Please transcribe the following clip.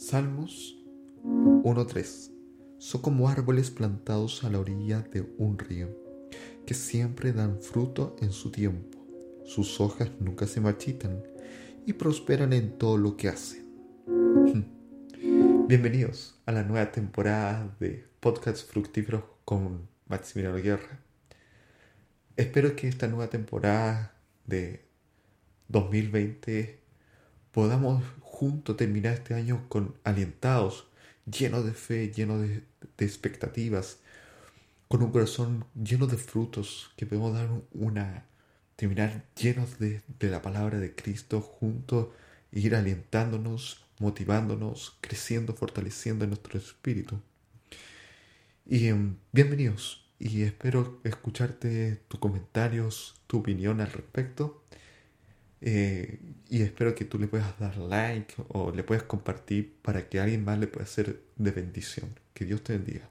Salmos 1.3 Son como árboles plantados a la orilla de un río, que siempre dan fruto en su tiempo. Sus hojas nunca se marchitan y prosperan en todo lo que hacen. Bienvenidos a la nueva temporada de Podcast Fructíferos con Maximiliano Guerra. Espero que esta nueva temporada de 2020 podamos juntos terminar este año con alientados, llenos de fe, llenos de, expectativas, con un corazón lleno de frutos, que podemos dar una, terminar llenos de, la palabra de Cristo juntos, ir alientándonos, motivándonos, creciendo, fortaleciendo nuestro espíritu. Y em, bienvenidos, y espero escucharte tus comentarios, tu opinión al respecto. Eh, y espero que tú le puedas dar like o le puedas compartir para que alguien más le pueda ser de bendición. Que Dios te bendiga.